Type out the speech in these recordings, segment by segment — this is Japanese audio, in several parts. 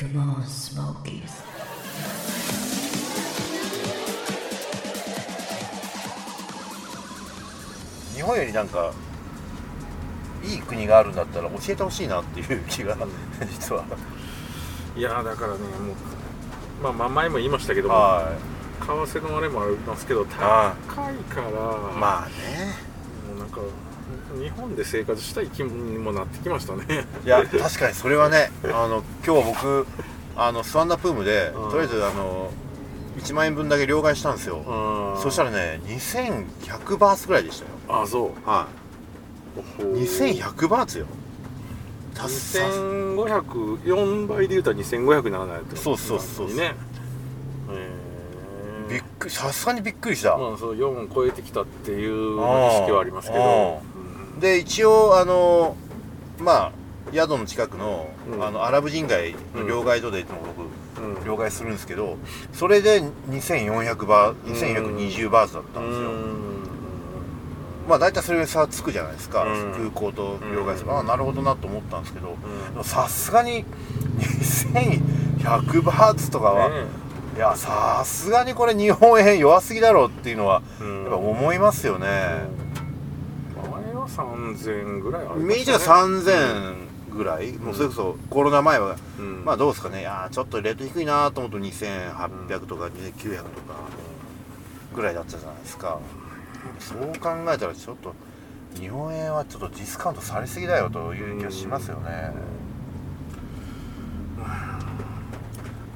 Come on, Smokies. 日本よりなんかいい国があるんだったら教えてほしいなっていう気が 実は。いやーだからねもうまあまあ前も言いましたけどもは為替のあれもありますけど高いあからいまあね。もうなんか日本で生活したい気分にもなってきましたね。いや確かにそれはねあの今日僕あのスワンナプームでうん。とりあえずあの1万円分だけ両替したんですよ。あそしたらね2100バーツぐらいでしたよ。あそう。はい。ほほ2100バーツよ。たっさ2504倍で言うたら2500にならないとそうそうそうそう。ねえー。びっくりさすがにびっくりした、まあそう4を超えてきたっていう意識はありますけど、で一応あのまあ宿の近くの,、うん。あのアラブ人街の両替所でいつも僕、両替するんですけどそれで2400バー2420バーツだったんですよ、まあ大体それに差つくじゃないですか、うん。空港と両替する、うん。ああなるほどなと思ったんですけどさすがに2100バーツとかは、ねいやさすがにこれ日本円弱すぎだろうっていうのはうん。やっぱ思いますよね、3000ぐらいありイメージは3000ぐらい、もうそれこそコロナ前は、うん。まあどうですかね。いやーちょっとレート低いなと思うと2800とか2900とかぐらいだったじゃないですか。そう考えたらちょっと日本円はちょっとディスカウントされすぎだよという気がしますよね、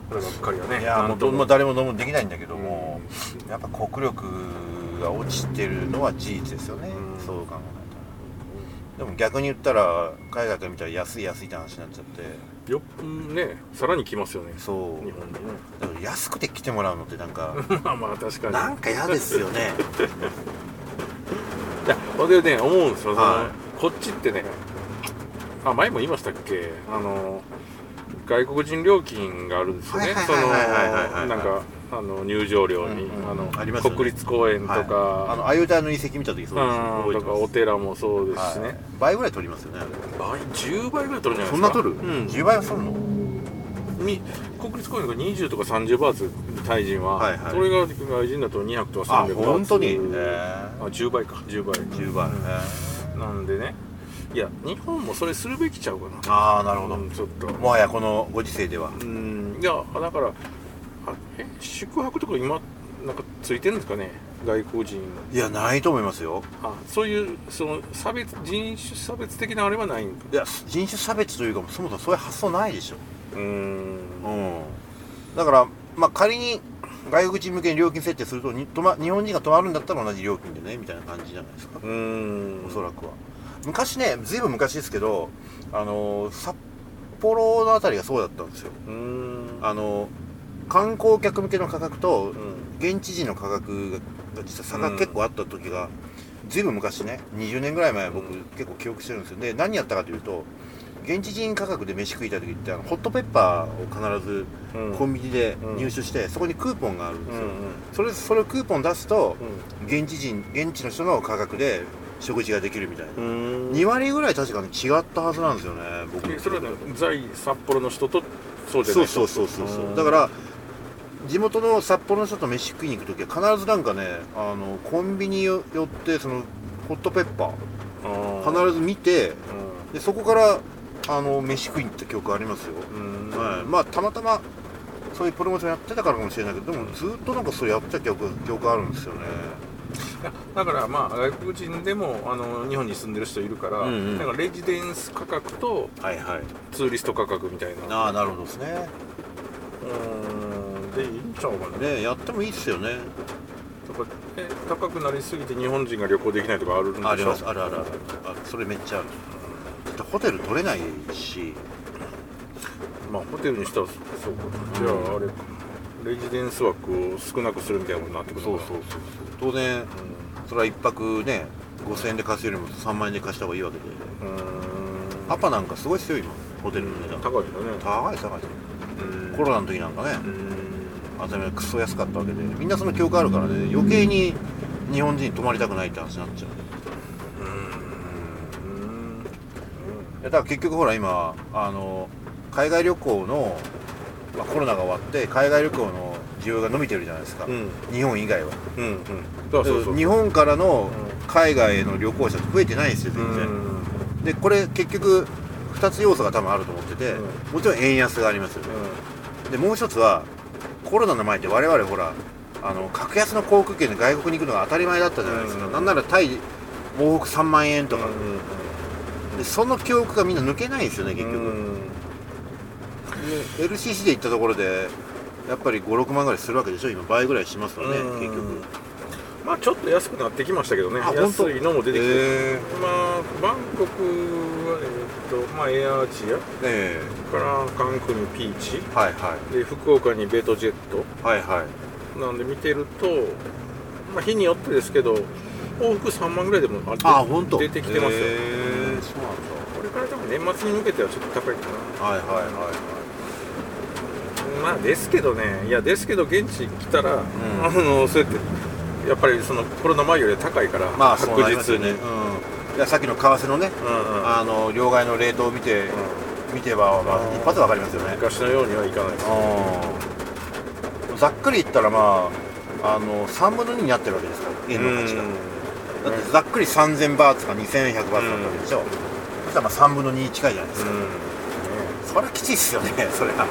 こればっかりはねいやーも。うどもう誰も飲むできないんだけども、うやっぱ国力が落ちてるのは事実ですよね、うん。そう考えたらでも逆に言ったら海外から見たら安い安いって話になっちゃって。よっねさらに来ますよね。そう。日本にね。だから安くて来てもらうのってなんか まあまあ確かに。なんか嫌ですよね。いや僕ね思うんですよ、はこっちってねあ前も言いましたっけ？あの外国人料金があるんですよね。はいはいそはいはいはいはいはい。のなんかあの入場料に、うんうんあのありますよね。国立公園とか、はい。あのアユタヤの遺跡見た時そうです。うんとかお寺もそうですしね、はい。倍ぐらい取りますよね倍10倍ぐらい取るんじゃないですか。そんな取る、うん。10倍はするの？に国立公園が20とか30バーツタイ人は、はいはい。それが外人だと200とかあ300バーツ。本当に？へあえ10倍か。10倍。10倍、へなんでね。いや日本もそれするべきちゃうかな。ーああなるほど、うんちょっと。もはやこのご時世では。うん。いやだからあえ宿泊とか今なんかついてるんですかね？外国人いやないと思いますよ。あそういうその差別人種差別的なあれはないん？いや人種差別というかそもそもそういう発想ないでしょ。うーん。うん。だからまあ仮に外国人向けに料金設定するとに泊ま日本人が泊まるんだったら同じ料金でねみたいな感じじゃないですか。うーん。おそらくは。昔ねずいぶん昔ですけどあの札幌のあたりがそうだったんですよ。うーん。あの観光客向けの価格とうん。現地人の価格が実は差が結構あった時が、ずいぶん昔ね20年ぐらい前僕、うん。結構記憶してるんですよ。で何やったかというと現地人価格で飯食いたい時ってあのホットペッパーを必ずうん。コンビニで入手して、そこにクーポンがあるんですよ、うんうん。それそれをクーポン出すとう現地人現地の人の価格で食事ができるみたいな、んうーん。2割ぐらい確かに違ったはずなんですよね僕。えそれはね在札幌の人とそうじゃないう人。そそうそうそうそう。うんだから地元の札幌の人と飯食いに行く時は必ずなんかねあのコンビニ寄ってそのホットペッパあー。ー必ず見てうでそこからあの飯食いに行った記憶ありますよ、んうん。はい、まあたまたまそういうプロモーションやってたからかもしれないけどでもずっとなんかそれやってた記憶記憶あるんですよね。だからまあ外国人でもあの日本に住んでる人いるから、うんうん。なんかレジデンス価格とはいはい。ツーリスト価格みたいな。ああなるほどですね。うーんでいいんちゃうかね。ねやってもいいっすよね。とかえ高くなりすぎて日本人が旅行できないとかあるんでしょ？ありますあるあるある。あるそれめっちゃある。だってホテル取れないし。まあホテルにしたらそうか。じゃああれかレジデンス枠を少なくするみたいなことになってくるそうそうそうそう。当然それは一泊ね5000円で貸すよりも3万円で貸した方がいいわけで。うん。パパなんかすごいですよ今。ホテルの値段。高いよね。高い高いコロナの時なんかね。うん当たり前クソ安かったわけでみんなその記憶あるからね。余計に日本人泊まりたくないって話になっちゃう。うん。いやだから結局ほら今あの海外旅行のまあ、コロナが終わって海外旅行の需要が伸びてるじゃないですか、うん。日本以外は。うん。うん。そうそうそう。日本からのう海外への旅行者って増えてないんですよ全然、うん。でこれ結局2つ要素が多分あると思ってて、うん。もちろん円安がありますよね、でもう一つはコロナの前って我々ほらあの格安の航空券で外国に行くのが当たり前だったじゃないですか、うんなんならタイ往復3万円とか、うんでその記憶がみんな抜けないんですよね結局、うんで LCC で行ったところでやっぱり56万ぐらいするわけでしょ？今倍ぐらいしますよね、うん。結局まあちょっと安くなってきましたけどね。安いのも出てきて、へまあバンコクはえーっとまあエアアジアえからカンクンにピーチ。えはいはで福岡にベトジェット。いはいはい。なんで見てると、まあ、日によってですけど往復3万ぐらいでもああ出てきてますよ、へえそうなんこれからでも年末に向けてはちょっと高いかだはいはいはい。なまあですけどね。いやですけど現地来たら、ん。あのそうやってやっぱりそのコロナ前よりは高いからまあ確実に、うん、いやさっきの為替のねうんうん。あの両替のレートを見て、見てば、まあ、一発でわかりますよね。昔のようにはいかないですうん。ざっくり言ったらまああの3分の2になってるわけですから円の価値が。だってざっくり3000バーツか2100バーツだったわけでしょ、そしたらまあ3分の2近いじゃないですか、うん。ねそりゃきついっすよねそれは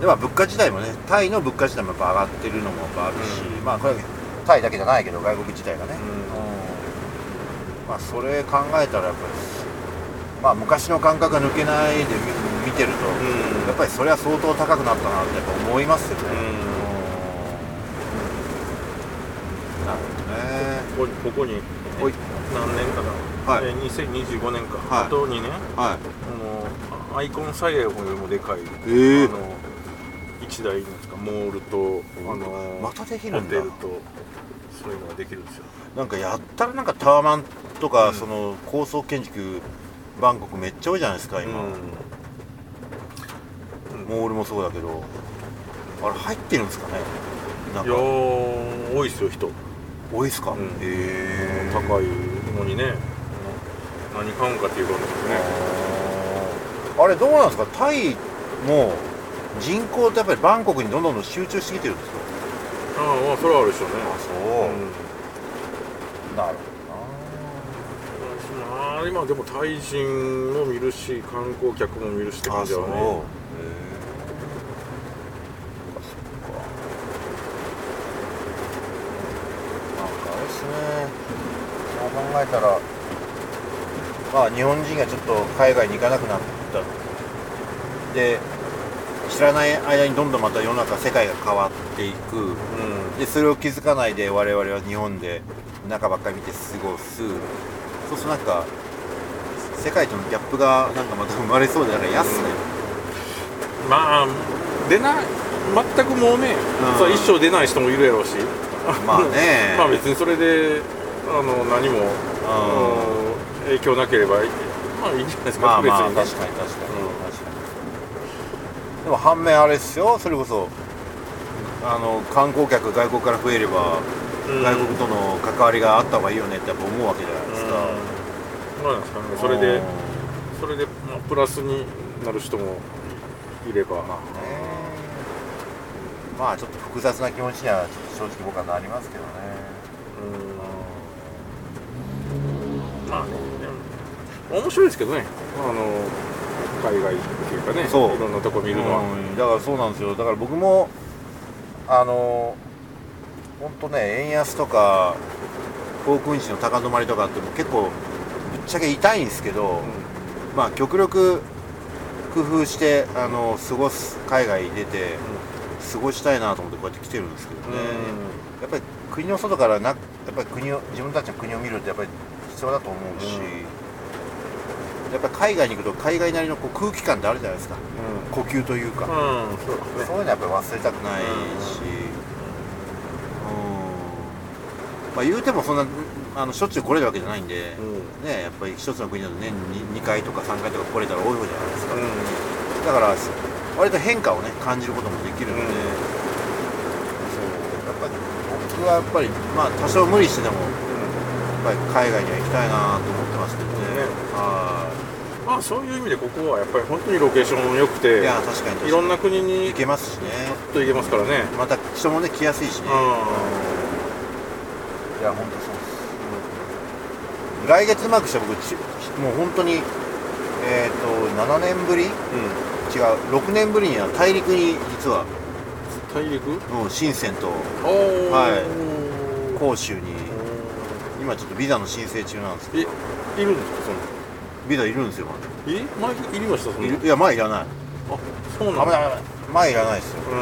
でまあ物価自体もねタイの物価自体もやっぱ上がってるのもあるし、うまあこれはタイだけじゃないけど外国自体がね、うん。うん。まあそれ考えたらやっぱりまあ昔の感覚が抜けないで見見てると、うん。やっぱりそれは相当高くなったなってやっぱ思いますよね、うん。なるほどね。ここに何年かな、はい。えー2025年か、はい。あと2年はい。あのアイコンサイエよりもでかい、ええあの一台なんですか？モールとあのまたできるんだ。ホテルとそういうのができるんですよ。なんかやったらなんかタワマンとか、うん。その高層建築バンコクめっちゃ多いじゃないですか今、うん。モールもそうだけど。あれ入ってるんですかね？なんいや多いですよ人。多いですか、うん。へえ高いのにね。何買うんかっていうことですね。あれどうなんですか？タイも人口ってやっぱりバンコクにどんどん集中してきてるんですかああまあそれはあるでしょうね。あそう、うん。なるまあ今でもタイ人も見るし観光客も見るしってほどな感じはね。そう考えたらまあ日本人がちょっと海外に行かなくなった。で知らない間にどんどんまた世の中世界が変わっていく。うん。でそれを気づかないで我々は日本で中ばっかり見て過ごす。そうするとなんか世界とのギャップがなんかまた生まれそうでなんか嫌っすね、まあ出ない全くもうね、うん。さ一生出ない人もいるやろうし。まあね。まあ別にそれであの何も、あの影響なければまあいいんじゃないですか、まあまあ別にね。確かに確かに、確かにでも反面あれですよ。それこそあの観光客外国から増えれば、うん。外国との関わりがあった方がいいよねってやっぱ思うわけじゃないですか、うん。なんですかね。それでそれで、まあ、プラスになる人もいれば、まあね。まあちょっと複雑な気持ちにはちょっと正直僕はなりますけどね。うん。まあね。面白いですけどね。あの海外っていうかねそう。いろんなとこ見るのは、うん。だからそうなんですよ。だから僕もあの本当ね円安とか航空運賃の高止まりとかっても結構ぶっちゃけ痛いんですけど、まあ極力工夫してあの過ごす海外に出て過ごしたいなと思ってこうやって来てるんですけどね、やっぱり国の外からなやっぱり国を自分たちの国を見るってやっぱり必要だと思うし、やっぱり海外に行くと海外なりのこう空気感ってあるじゃないですか。呼吸というか、うん、うん、そうですね。そういうのはやっぱり忘れたくないし、うん。まあ言うてもそんなあのしょっちゅう来れるわけじゃないんで、うん。ねやっぱり一つの国だと年に2回とか3回とか来れたら多い方じゃないですか、うだから割と変化をね感じることもできるので、うん。そう。やっぱり僕はやっぱりまあ多少無理してでもやっぱり海外には行きたいなと思ってあそういう意味でここはやっぱり本当にロケーション良くていや確かにいろんな国に行けますしね。と行けますからね。また人もね来やすいしね。ういや本当そうです、来月マークした僕ちもう本当にえっ、と7年ぶり？違ん、うん、う6年ぶりには大陸に実は、大陸？うん、深センとはい。広州に今ちょっとビザの申請中なんですけど。えいるんですか？そのビザいるんですよえ？前いりましたいる。いや前いらない。あそうなんだ。危ない危ない。前いらないですよ。う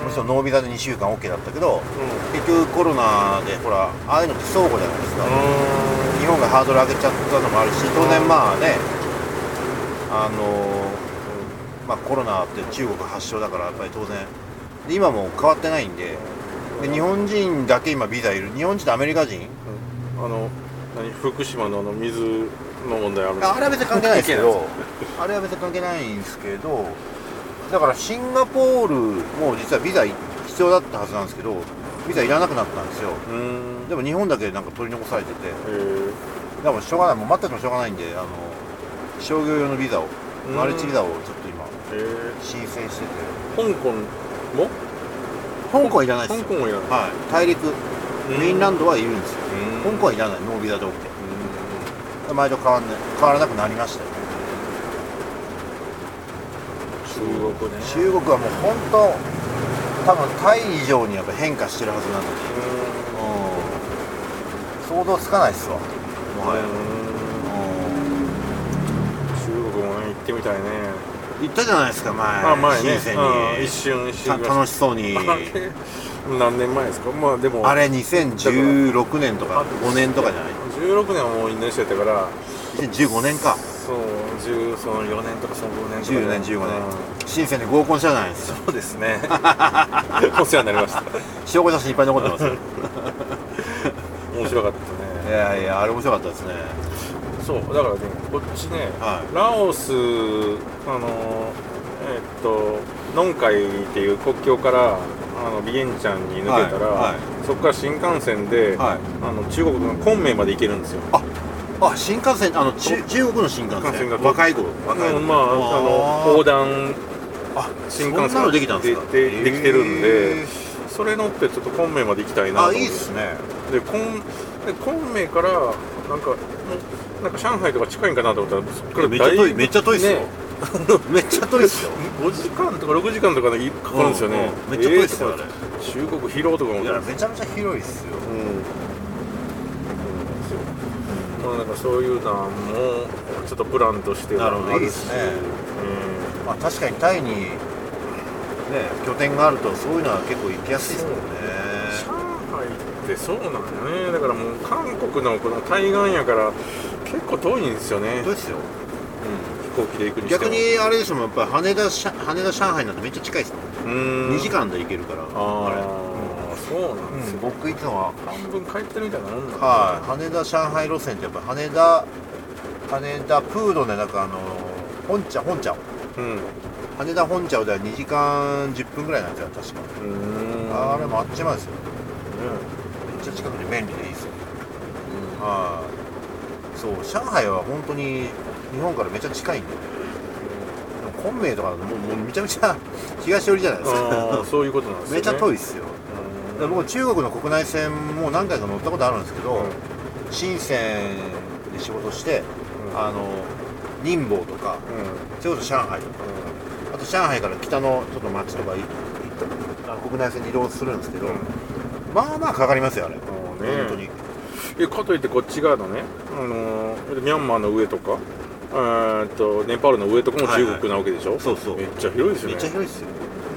ーん。もちろんノービザで2週間 OK だったけどうん。結局コロナでほらああいうのって相互じゃないですか。う日本がハードル上げちゃったのもあるし当然まあねあのまあコロナって中国発祥だからやっぱり当然。で今も変わってないんでで日本人だけ今ビザいる。日本人とアメリカ人？あの何？福島のあの水の問題あるんですあれは別に関係ないですけ関ど。あれは別に関係ないんですけどだからシンガポールも実はビザ必要だったはずなんですけどビザいらなくなったんですよ。でも日本だけなんか取り残されてて。えー。でもしょうがないもう待っててもしょうがないんであの商業用のビザをうん。マルチビザをちょっと今えー。申請してて。香港も？香港はいらないですよ。香港もいらない。はい。大陸うん。メインランドはいるんですよ。うん。香港はいらない。ノービザで OK う前と変わんない変わらなくなりましたよね。ん中国ね。中国はもう本当多分タイ以上にやっぱ変化してるはずなのに。うん。想像つかないっすわ。もはや。うん。中国もね行ってみたいね。行ったじゃないですか前。あ前ね。深に。一瞬一た瞬楽しそうに。何年前ですか？まあでも。あれ2016年とか5年とかじゃない？16年はもうインドネシアやったから。2015年か。そう10その4年とかその5年とか10年15年。うん。深センで合コンしたじゃないですか。そうですね。お世話になりました。証拠写真いっぱい残ってます。よ面白かったですね。いやいやあれ面白かったですね。そうだからねこっちね、はい。ラオスあのえっとノンカイっていう国境からあのビエンチャンに抜けたら、はいはい。そこから新幹線で、はい。あの中国の昆明まで行けるんですよ。あ新幹線あの中中国の新幹線。新幹線が若い子若い子うんまああの横断あ新幹線そんなのできたんですか？ででできてるんでへそれ乗ってちょっと昆明まで行きたいなあいいっすね。で昆で昆明からなんかなんか上海とか近いんかなと思ったらそこからめっちゃ遠いめっちゃ遠いっすよ。ね めっちゃ遠いっすよ。5時間とか6時間とかでかかるんですよね、うんうんめっちゃ遠いっすよえーと中国広とかもいやめちゃめちゃ広いっすよ。うん。まあなんかそういうのもちょっとプランとしてはなるほど。あるし。いいですね。まあ確かにタイにね拠点があるとそういうのは結構行きやすいですもんね。上海ってそうなんだね。だからもう韓国のこの対岸やから結構遠いんですよね、どうですよ。飛行機で行くにしても逆にあれでしょやっぱり羽田羽田上海なんてめっちゃ近いですもんうーん。2時間で行けるから。あれあそうなんですよ、僕いつもは半分帰ってるみたいなもんなんだはい。羽田上海路線ってやっぱ羽田羽田プードでなんかあの本茶本茶。うん。う羽田本茶では2時間10分ぐらいなんですよ確か。あれもあっちまですよ。めっちゃ近くで便利でいいですよ。はい。そう上海は本当に日本からめっちゃ近いんで昆明とかもうもうめちゃめちゃ 東寄りじゃないですあか。あそういうことなんですよ、ね、めっちゃ遠いいっすよ。だから僕中国の国内線も何回か乗ったことあるんですけど、うん。深センで仕事して、うん。あの寧波とかうん。それこそ上海とか。あと上海から北のちょっと町とか行った国内線で移動するんですけど、うん。まあまあかかりますよあれ、ね。本当に。えかといってこっち側のね、あのーミャンマーの上とかえーっとネパールの上とかも中国なわけでしょ、そうそう。めっちゃ広いですよめねっちゃ広いっすよ。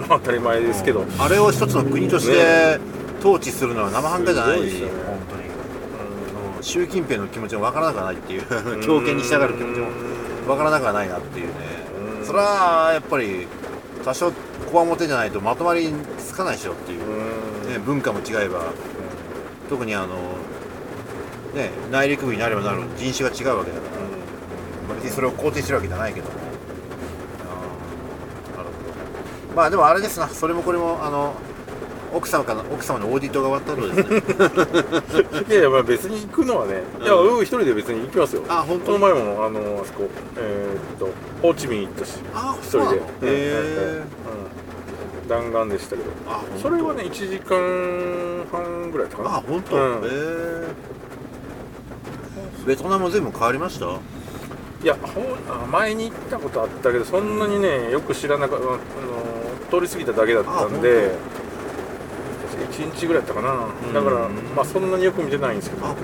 まあ当たり前ですけど、うんあれを一つの国として統治するのは生半可じゃない。すごいですよね。本当に、うん習近平の気持ちもわからなくはないっていう。強権に従う気持ちもわからなくはないなっていうね。うん。それはやっぱり多少こわもてじゃないとまとまりつかないでしょっていう。う、ん。ね、文化も違えば。特にあのね内陸部になればなるほど人種が違うわけだか別にそれを肯定してるわけじゃないけども。なるほど。まあでもあれですな。それもこれもあの奥様かな奥様のオーディトが終わった後ですね。いやいやまあ別に行くのはね、いやうんうん一人で別に行きますよ。あ本当？この前もあのあそこえーっとホーチミン行ったしあ一人で。へえうん。弾丸でしたけど。あそれはね1時間半ぐらいかな。あ本当、うん。へえベトナム全部変わりました？いやほんあ前に行ったことあったけどそんなにねよく知らなかったあの通り過ぎただけだったんで1日ぐらいだったかな。だからうんまあそんなによく見てないんですけどあ。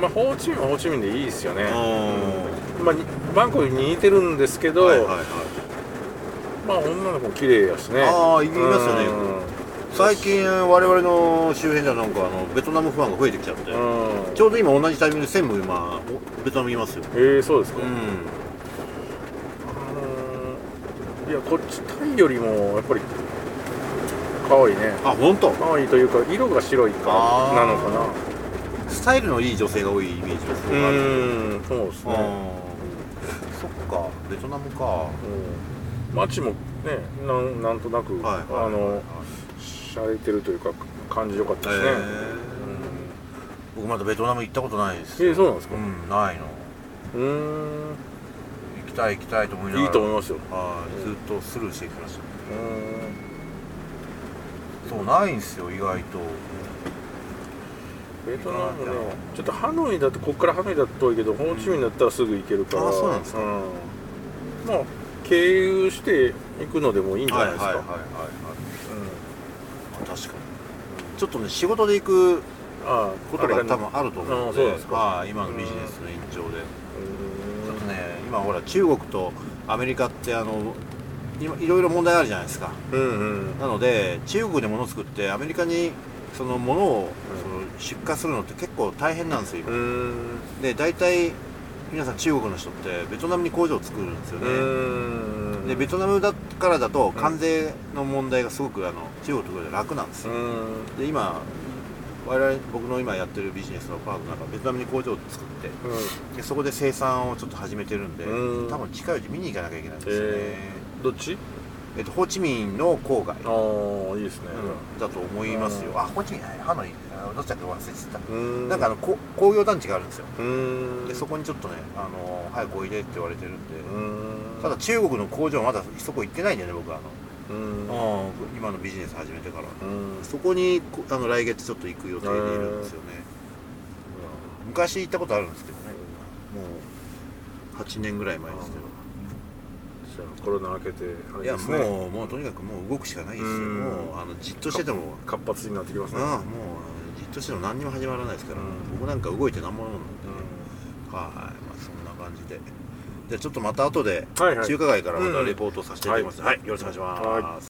まあホーチミンはホーチミンでいいですよね。うまあにバンコクに似てるんですけど、はいはいはい。まあ女の子も綺麗やしね。ああ言いますよね。うん最近我々の周辺ではなんかあのベトナムファンが増えてきちゃって、うん。ちょうど今同じタイミングで専務今おベトナムいますよ。えー、そうですか、うん。あのーいやこっちタイよりもやっぱり可愛いね。あ本当？可愛いというか色が白いからあー。なのかな。スタイルのいい女性が多いイメージがすごうんそうですね、うん。そっかベトナムか。うん、街もねなんなんとなく、はいはい。あの洒落てるというか感じよかったへですね、え僕まだベトナム行ったことないです。えーそうなんですか？うんないの。うんうーん。行きたい行きたいと思いながら。いいと思いますよ。はいずっとスルーしてきました。うそうないんですよ意外と。んベトナムねちょっとハノイだとここからハノイだと遠いけどホーチミンだったらすぐ行けるから。あそうなんですか。ん。まあ経由して行くのでもいいんじゃないですか、はいはいはいはいはい。あ確かに。ちょっとね仕事で行くことが多分あると思うのでですか。はい今のビジネスの延長で。うちょっとね今ほら中国とアメリカってあの今いろいろ問題あるじゃないですか。んうんうん。なので中国で物を作ってアメリカにその物をその出荷するのって結構大変なんですようーん。で大体皆さん中国の人ってベトナムに工場を作るんですようねでベトナムだからだと関税の問題がすごくあの中国と比べて楽なんですよ。うん。で今我々僕の今やってるビジネスのパートナーがベトナムに工場を作ってでそこで生産をちょっと始めてるんでうん。多分近いうち見に行かなきゃいけないんですよね、えー、どっち？えっと、ホーチミンの郊外、ああいいですね。うん。だと思いますよ。あホーチミンハノイ。あのどっちだっけ忘れてた。なんかあのこ工業団地があるんですよ。でそこにちょっとねあの早くおいでって言われてるんで、ただ中国の工場まだそこ行ってないんだよね僕はあうーんの、今のビジネス始めてから。うん。そこにこあの来月ちょっと行く予定でいるんですよね、昔行ったことあるんですけどね。もう8年ぐらい前ですけど。コロナ明けてあれいやもうもうとにかくもう動くしかないですよ。うん。もうあのじっとしてても。活発になってきますね。ああもうとしても何にも始まらないですから、うん。僕なんか動いて何もなんで、はいまあそんな感じで。じゃあちょっとまた後ではいはい。中華街からまたうんレポートさせていただきます、はい。はい、よろしくお願いします。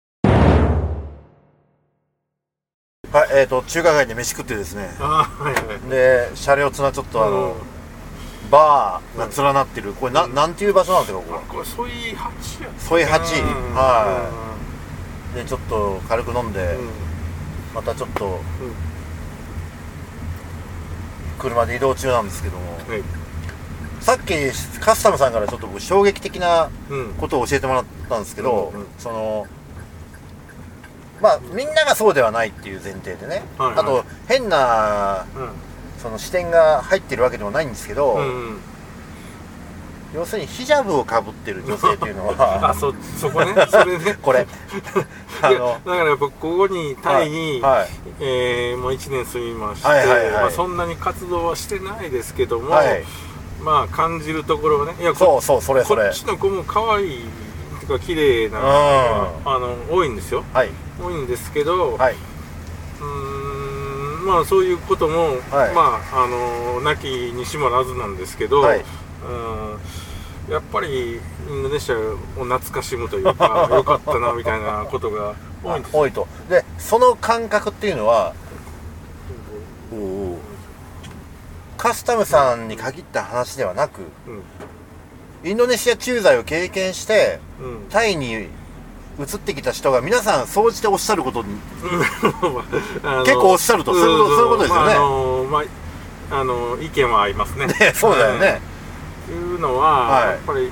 ははい、えー、と中華街で飯食ってですね。はいはい。で車両つなちょっとあの、バーが連なってる。これな,、ん、なんていう場所なんですかこここれソイ八やソイ八うんはでちょっと軽く飲んで、うん。またちょっとうん車で移動中なんですけどもはい。さっきカスタムさんからちょっと僕衝撃的なうん。ことを教えてもらったんですけど、うんうんそのまあみんながそうではないっていう前提でね、はいはい。あと変なその視点が入ってるわけでもないんですけど、うんうん要するにヒジャブをかぶってる女性っていうの あはそそこね。それね。これ。だからやっぱここにタイに、はいえーもう1年住みまして、はいはいはい。まあ、そんなに活動はしてないですけども、はい。まあ感じるところはねいやこそうそうそれそれ。こっちの子も可愛いっていうか綺麗な、あの多いんですよ。はい。多いんですけど、はい。うーんまあそういうことも、はい。まああのなきにしもあらずなんですけど、はい。うんやっぱりインドネシアを懐かしむというか よかったなみたいなことが多いんですよ。多いと。でその感覚っていうのはカスタムさんに限った話ではなくうん。インドネシア駐在を経験してうん。タイに移ってきた人が皆さん総じておっしゃることに 結構おっしゃると。そういうことですよね。まああのまああの意見は合いますね。ねそうだよね、のは、はい。やっぱり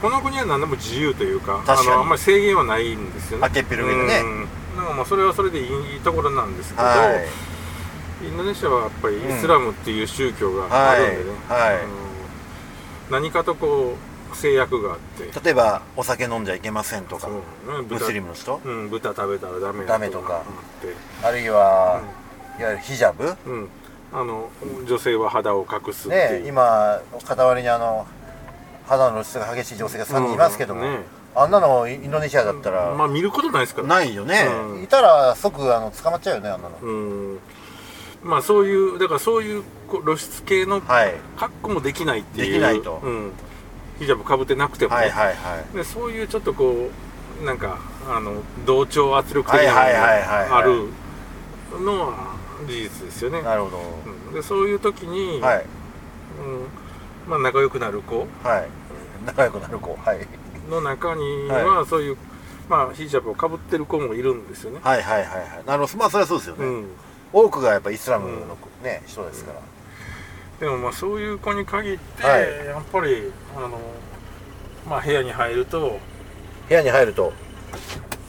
この国は何でも自由というかあのあんまり制限はないんですよね。開けっね。うん。なんかまあそれはそれでいいところなんですけど、はい。インドネシアはやっぱりイスラムっていう宗教があるんでね、はい。はい。何かとこう制約があって。例えばお酒飲んじゃいけませんとか。ね。ムスリムの人？うん、豚食べたらダメダメとか。あるいは、いわゆるヒジャブ？うん、あの女性は肌を隠すっていう、ね今傍りにあの肌の露出が激しい女性が3人いますけども、うんねあんなのインドネシアだったら、まあ見ることないですから。ないよね、うん。いたら即あの捕まっちゃうよねあんなの、うん。まあそういうだからそういう露出系のはい。格好もできないっていう。できないと。うん、ヒジャブかぶってなくてもね、はいはいはい。でそういうちょっとこうなんかあの同調圧力的なのはいはいはいはいはい。があるのは事実ですよね、なるほど、うん、でそういう時に、はい。うんまあ、仲良くなる子。はい。仲良くなる子。はい。の中には、はそういう、まあ、ヒジャブをかぶってる子もいるんですよね、はいはいはいはい。なるほど。まあそれはそうですよね、うん、多くがやっぱイスラムの、ね人ですから、でもまあそういう子に限って、はい。やっぱりあの、まあ、部屋に入ると、部屋に入ると。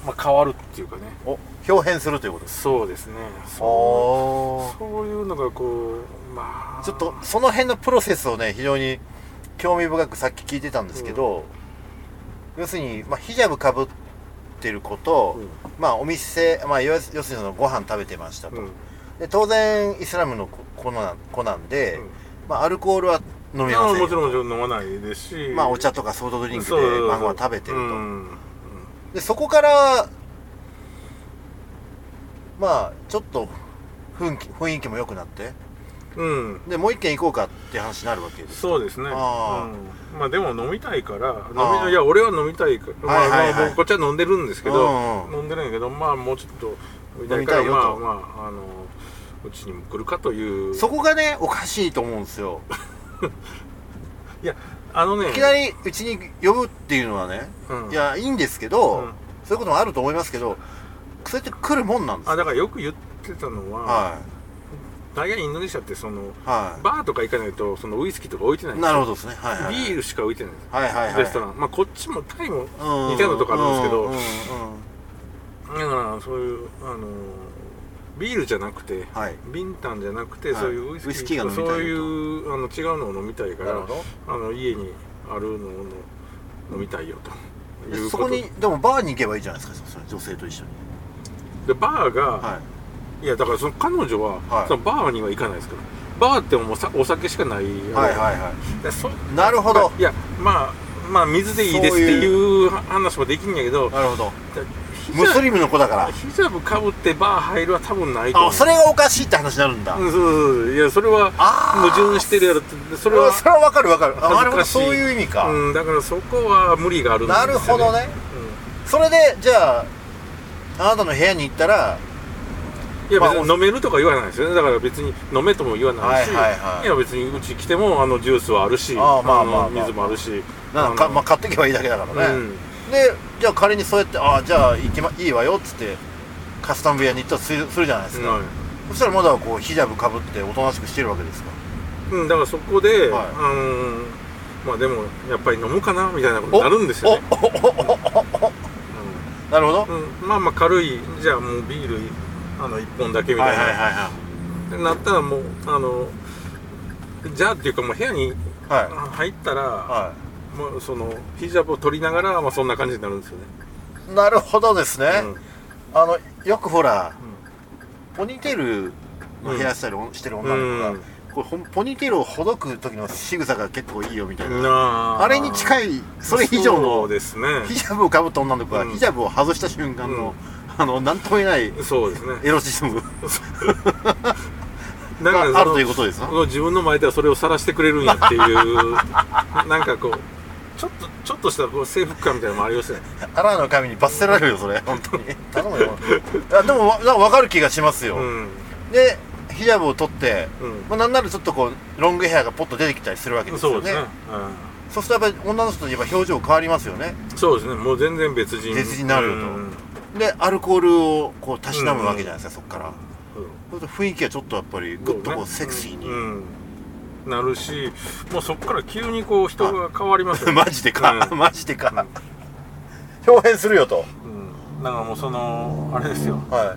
まあ、変わるっていうかね。お表変するということです。そうですね。そうそういうのがこうまあ。ちょっとその辺のプロセスをね非常に興味深くさっき聞いてたんですけど、要するに、まあ、ヒジャブかぶってる子と、うん。まあお店、まあ、要するにそのご飯食べてましたと、うん。で当然イスラムの子なん子なんで、うん。まあ、アルコールは飲みあません。もちろんもちろん飲まないですし。まあお茶とかソードドリンクで晩ご飯食べてると、うん。でそこからまあちょっと雰囲気雰囲気も良くなって。うん。でもう一軒行こうかって話になるわけですそうですね。あうん。まあでも飲みたいから飲みい。や俺は飲みたいから、はいはいはい。まあこっちは飲んでるんですけど、うんうん飲んでるんやけどまあもうちょっと飲みたいからまあまああのうちにも来るかという。そこがねおかしいと思うんですよ。いやあのねいきなりうちに呼ぶっていうのはね、うん。いやいいんですけど、うん。そういうこともあると思いますけどそうやって来るもんなんですよあだからよく言ってたのは、は大概インドネシアってそのい。はバーとか行かないとそのウイスキーとか置いてないなるほどですね。はいはいビールしか置いてないんですはいはいはい。レストラン。まあこっちもタイもうん。似たようなとこあるんですけどうんうんうんだからそういうあのビールじゃなくてはい。ビンタンじゃなくて、はい。そういうウイスキーとそういうあの違うのを飲みたいからあの家にあるのを飲みたいよとと。そこにでもバーに行けばいいじゃないですか女性と一緒にでバーが、、はい。やだからその彼女は、はい。そのバーには行かないですからバーってもうさお酒しかないいはいはいはでそいなるほど。まあいやまあまあ水でいいですっていう話もできんやけどなるほど。ムスリムの子だから。ヒジャブかぶってバー入るは多分ないとそれがおかしいって話になるんだ、うんそうそうそう。いやそれは矛盾してるやろって。それはそれは分かる分かる。あなそういう意味か、うん、だからそこは無理があるんですよ、なるほどね。それでじゃああなたの部屋に行ったらうん、いやまあ別に飲めるとか言わないですよ。ねだから別に飲めとも言わないし、はいはいはい。や別にうち来てもあのジュースはあるしあーまあまあまあの水もあるしなんかまあ、買ってけばいいだけだからね、うん。でじゃあ仮にそうやってああじゃあ行き、ま、いいわよっつってカスタム部屋に行ったとするするじゃないですか、はい。そしたらまだこうヒジャブかぶっておとなしくしてるわけですか。うん、だからそこで、はい。あのーまあでもやっぱり飲むかなみたいなことになるんですよね、なるほど、うん。うんまあまあ軽いじゃあもうビールあの1本だけみたいな、はいはいはいなったらもうあのじゃあっていうかもう部屋に入ったら、はもうそのヒジャブを取りながら、まあ、そんな感じになるんですよね、いなるほどですね、うん。あのよくほら、ポニーテールのヘアスタイルをしてる女の子が、うんこれポニーテールをほどく時の仕草が結構いいよみたいな、なあ。れに近いそれ以上のですね。ヒジャブをかぶった女の子がうん。ヒジャブを外した瞬間の、あの何とも言えないそうですね。エロチズム。だからがあるということです自分の前ではそれを晒してくれるんやっていう なんかこうちょっとちょっとしたこう征服感みたいなのもありますよね。アラーの神に罰せられるよそれ本当に。頼むよ。でもわ分かる気がしますよ、うん。でヒジャブを取って、うん。まあ、なんならちょっとこうロングヘアがポッと出てきたりするわけですよね。そうですね、そうするとやっぱり女の人といえば表情変わりますよね。うん、そうですね。もう全然別人。別人になると。うん。でアルコールをこうたしなむわけじゃないですか、そこから。そうすると雰囲気がちょっとやっぱりグッとこうセクシーに、うん。なるしもうそこから急にこう人が変わりますよね。マジでか、うん。マジでか、表変するよと。うん。だからもうそのあれですよ。は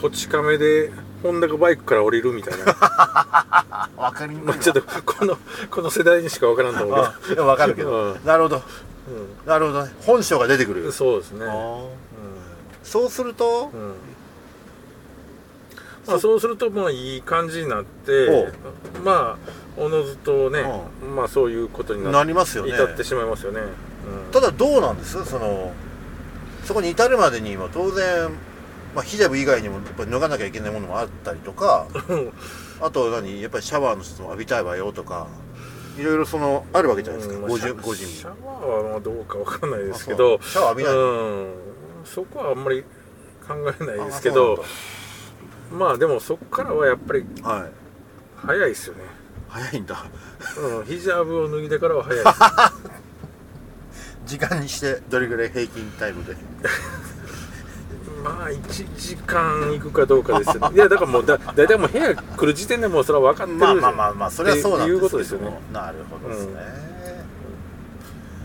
こち亀でホンダがバイクから降りるみたいな。い わかりにくいまあちょっとこのこの世代にしか分からんと思うあでもわかるけど、うん。なるほど。けなるほど。ね本性が出てくど、うる。ん、そうですね、あうーそうすると、んうん。まあ、そうするとまあいい感じになってまあおのずとね、まあそういうことにななりますよね。至ってしまいますよね、うん。ただどうなんです？そのそこに至るまでには当然、まあ、ヒジャブ以外にもやっぱり脱がなきゃいけないものもあったりとかあと何？やっぱりシャワーの質も浴びたいわよとかいろいろそのあるわけじゃないですか、うんごじまあご準備シャワーはまあどうかわかんないですけど。シャワー浴びないうん、そこはあんまり考えないですけあどまあでもそこからはやっぱり早いですよね、早いんだ。うん、ヒジャブを脱いでからは早い 時間にしてどれぐらい平均タイムで？まあ1時間行くかどうかですよね。いやだからもうだ大体もう部屋来る時点でもうそれは分かってる。まあまあまあまあそれはそうなんですいうことですよね。なるほどですね、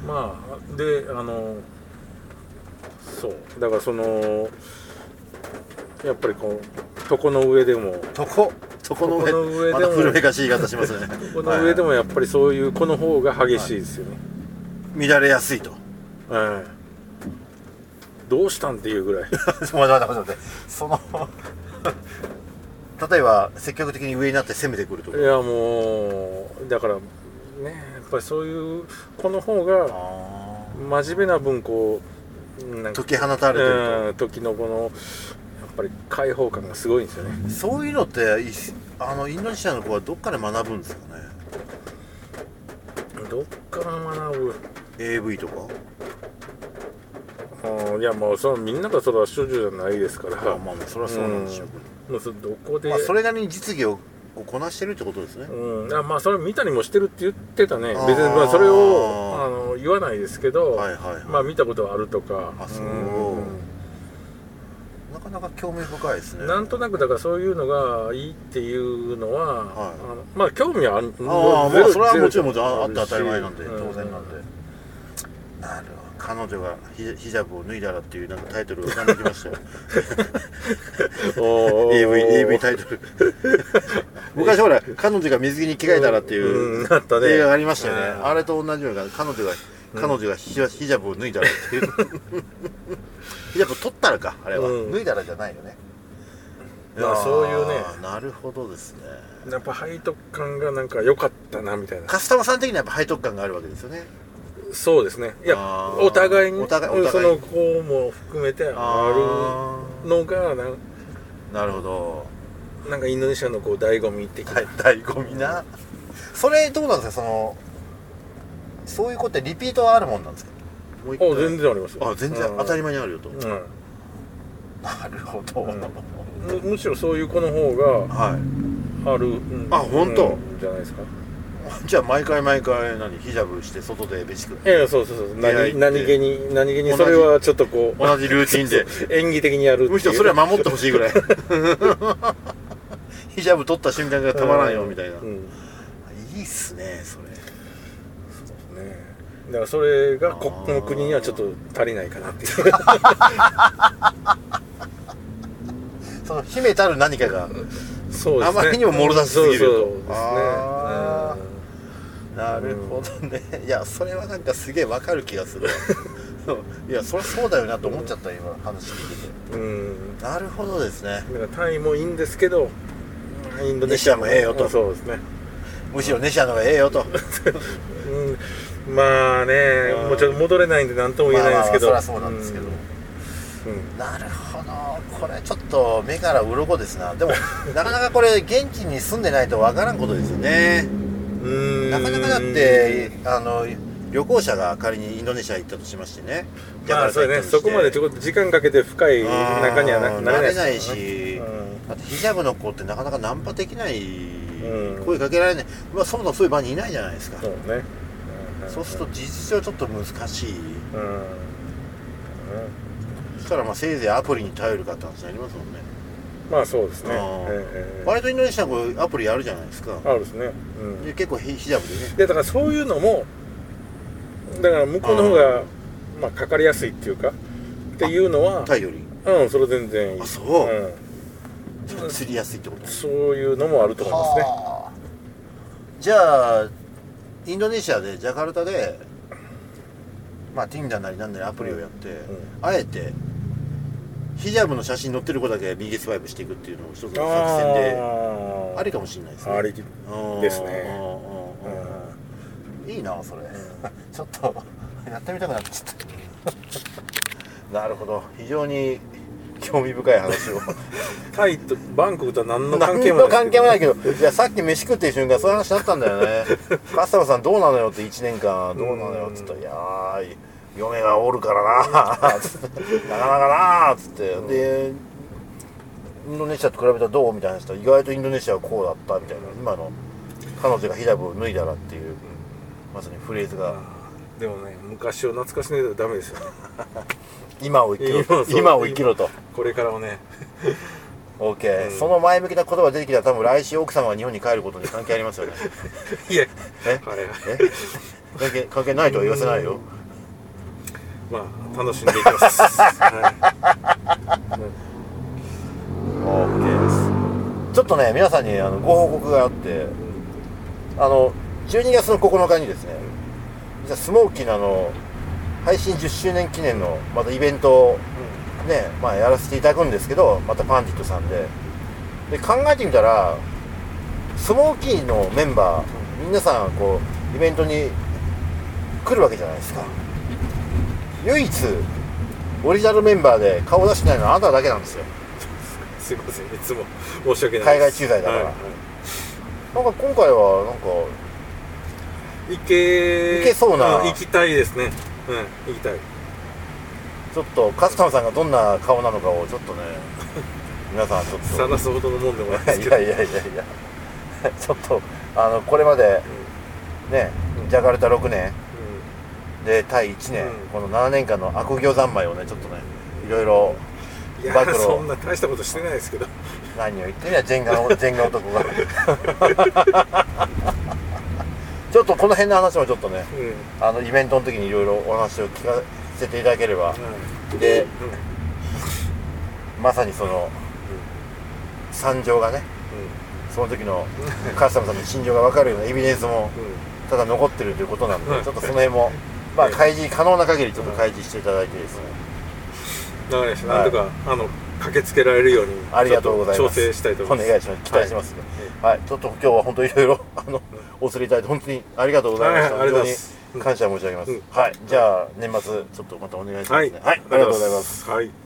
まあであのそう。だからそのやっぱりこう床の上でも。床？床の上？床の上でも。また古めかしい言い方しますね。この上でもはいやっぱりそういう子の方が激しいですよね、乱れやすいと。はいどうしたんっていうぐらい。その例えば積極的に上になって攻めてくるとか。いやもうだからねやっぱりそういう子の方があ真面目な分こうなんかー解き放たれてるうん時のこのやっぱり開放感がすごいんですよね。とそういうのっていあのインドネシアの子はどっから学ぶんですかね？どっから学ぶ？AV とか？うんいやもうそのみんながそれは処女じゃないですから。まあまあまあそれはそうなんでしょう。けもうそれどこで、ど、まあ、それなりに実技をこなしてるってことですね。うん、あまあそれ見たりもしてるって言ってたね。別にまあそれをあの言わないですけど、はいはいはい。まあ見たことはあるとか。あそう。ん。なかなか興味深いですね。なんとなくだからそういうのがいいっていうのは、はい。あのまあ興味はある。ああまあそれはもちろんもちろんあって当たり前なんで当然なんで、なるほど彼女がヒヒジャブを脱いだらっていうなんかタイトルが浮かんできましたよ。AV, AV タイトル。昔ほら彼女が水着に着替えたらっていう映画がありましたよね、うん。あれと同じような彼女が彼女がヒジャブを脱いだらっていう。ヒジャブ取ったらかあれは、うん。脱いだらじゃないよね。まあそういうね。なるほどですね。やっぱ背徳感がなんか良かったなみたいな。カスタマーさん的にはやっぱ背徳感があるわけですよねそうですね。いやお互いにお互いその子も含めてああるのがななるほど。なんかインドネシアのこう醍醐味的な、はい醍醐味な。それどうなんですか？そのそういう子ってリピートはあるもんなんですか？もう一回。あ全然ありますよ。あ全然当たり前にあるよと、うん。なるほど、うん。むむしろそういう子の方がはい。ある、うんあ本当？うん。じゃないですか じゃあ毎回毎回何？ヒジャブして外で飯食ういやいやそうそうそう。何何気に何気にそれはちょっとこう同じルーティンで。演技的にやるむしろそれは守ってほしいぐらい。ヒジャブ取った瞬間がたまらんよみたいな、うん。いいっすねそれ。ね。だからそれがこの国にはちょっと足りないかなっていう。その秘めたる何かがそうですね。あまりにももろ出しすぎると。そうそうですねなるほどね、いやそれはなんかすげえわかる気がする。いやそりゃそうだよなと思っちゃった今話聞いてて。うん。なるほどですね。だからタイもいいんですけどインドネシアもええよと。そうですね。むしろネシアの方がええよと。うん。まあねうんもうちょっと戻れないんで何とも言えないんですけど、まあまあそりゃそうなんですけど。うん。なるほど。これちょっと目から鱗ですな。でも なかなかこれ現地に住んでないとわからんことですよね。うんなかなかだってあの旅行者が仮にインドネシア行ったとしましてね。まあそうね。そこまでちょっと時間かけて深い中にはなうんなれないし。うん。だってヒジャブの子ってなかなかナンパできない、うん。声かけられない、まあ、そもそもそういう場にいないじゃないですか。そうね。そうすると事実上ちょっと難しい。うん。うん。そしたらまあせいぜいアプリに頼るかって話になりますもんね、まあそうですね。ええ。割とインドネシアの子アプリあるじゃないですか。あるですね。うん。で結構ヒヒジャブでね。でだからそういうのもだから向こうの方がまあかかりやすいっていうかっていうのはタイより。うんそれ全然いい。あそう。うん。釣りやすいってことそういうのもあると思いますね。はあ。じゃあインドネシアでジャカルタでまあ Tinder なりなんなりアプリをやって、あえてヒジャブの写真載ってる子だけ右スワイプしていくっていうのを一つの作戦でありかもしれないですね。ありうんですねいいなそれ。ちょっとやってみたくなっちゃった。なるほど。非常に興味深い話を。タイとバンコクとは何の関係もない関係もないけど。いやさっき飯食ってる瞬間そういう話になったんだよね。カスタマさんどうなのよって1年間どうなのよっつったら「いやー嫁がおるからな」つって「なかなかな」っつって。でインドネシアと比べたらどうみたいな話したら意外とインドネシアはこうだったみたいな。今の彼女がヒジャブを脱いだらっていうまさにフレーズが。でもね昔を懐かしんでたらダメですよね。今を生きろ。今を生きろと。これからをね。OK、うん。その前向きな言葉が出てきたら多分来週奥様が日本に帰ることに関係ありますよね。いや。え？はいは。いえ？関係関係ないとは言わせないよまあ楽しんでいきます、はい。OK ですちょっとね皆さんにあのご報告があってあの12月の9日にですね実はスモーキーのあの配信10周年記念のまたイベントをね、まあ、やらせていただくんですけどまたパンディットさんで。で考えてみたらスモーキーのメンバー皆さんこうイベントに来るわけじゃないですか唯一オリジナルメンバーで顔出してないのはあなただけなんですよ。すいませんいつも申し訳ないです。海外駐在だから。はいはい。なんか今回はなんか行け行けそうな。行きたいですね。うん行きたい。ちょっとカスタムさんがどんな顔なのかをちょっとね 皆さんちょっと。晒すほどのもんでもないですいけど。やいやいやいや。ちょっとあのこれまでねジャカルタ6年でタイ1年、うん。この7年間の悪行三昧をねちょっとねいろいろいや暴露そんな大したことしてないですけど。何を言ってみやジェンガのジェンガ男が。ちょっとこの辺の話もちょっとねうん。あのイベントの時にいろいろお話を聞かせていただければ。でうん。まさにその惨状がねその時のカスタムさんの心情が分かるようなエビデンスもただ残ってるということなんで、うん。ちょっとその辺もまあ開示可能な限りちょっと開示していただいてですね、だからですなんとかあの駆けつけられるようにありがとうございます。調整したいと思います。お願いします。期待しますね。はい、ちょっと今日は本当いろいろ あのお釣りいただいて本当にありがとうございました、はいありがとうござい非ます。常に感謝申し上げます、うん。はい。じゃあ年末ちょっとまたお願いしますはい。ねはい、ありがとうございます。はい